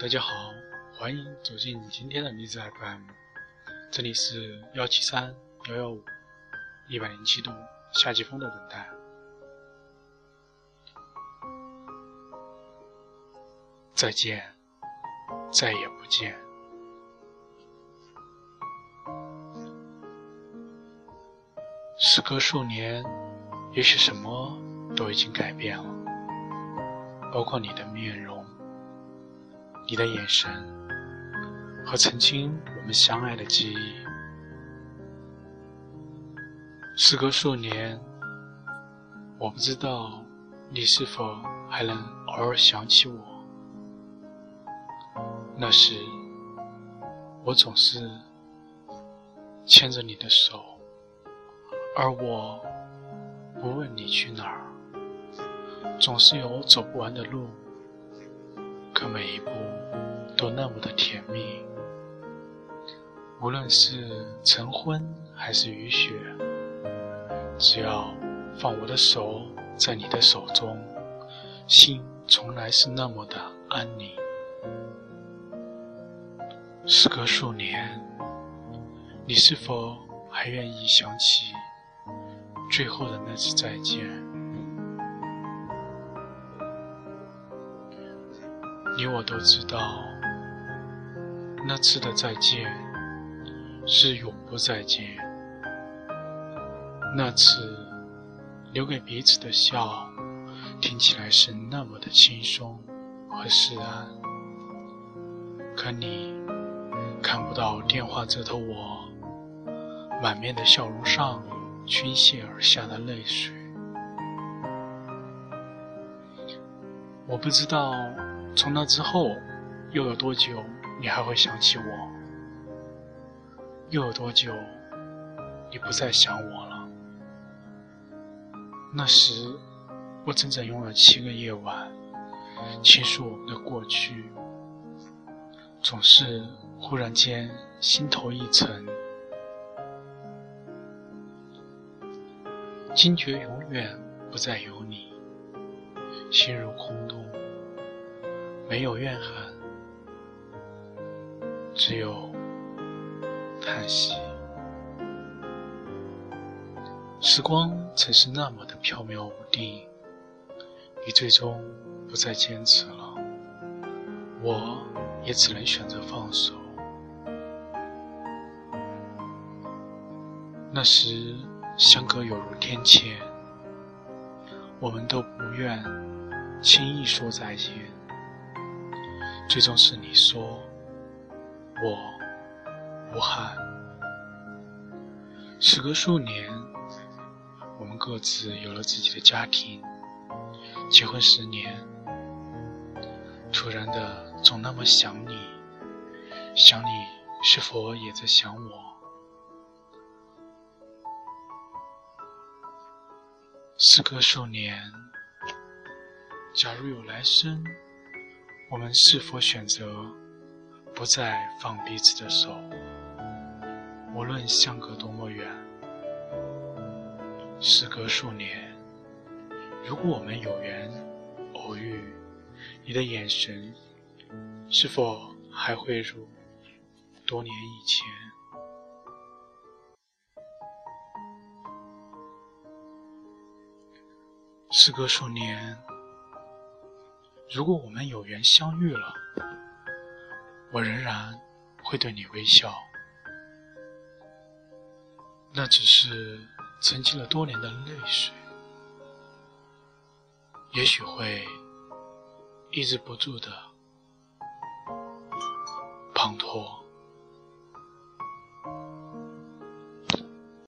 大家好，欢迎走进今天的荔枝 FM，这里是幺七三幺幺五一百零七度夏季风的等待。再见，再也不见。时隔数年，也许什么都已经改变了，包括你的面容。你的眼神和曾经我们相爱的记忆，时隔数年，我不知道你是否还能偶尔想起我。那时，我总是牵着你的手，而我不问你去哪儿，总是有走不完的路。那么的甜蜜，无论是晨昏还是雨雪，只要放我的手在你的手中，心从来是那么的安宁。时隔数年，你是否还愿意想起最后的那次再见？你我都知道，那次的再见是永不再见。那次留给彼此的笑，听起来是那么的轻松和释然。可你看不到电话这头我满面的笑容上倾泻而下的泪水。我不知道。从那之后，又有多久你还会想起我？又有多久你不再想我了？那时，我整整用了七个夜晚倾诉我们的过去，总是忽然间心头一沉，惊觉永远不再有你，心如空洞。没有怨恨，只有叹息。时光曾是那么的飘渺无定，你最终不再坚持了，我也只能选择放手。那时相隔犹如天堑，我们都不愿轻易说再见。最终是你说，我无憾。时隔数年，我们各自有了自己的家庭，结婚十年，突然的总那么想你，想你是否也在想我？时隔数年，假如有来生。我们是否选择不再放彼此的手？无论相隔多么远，时隔数年，如果我们有缘偶遇，你的眼神是否还会如多年以前？时隔数年。如果我们有缘相遇了，我仍然会对你微笑。那只是沉积了多年的泪水，也许会抑制不住的滂沱。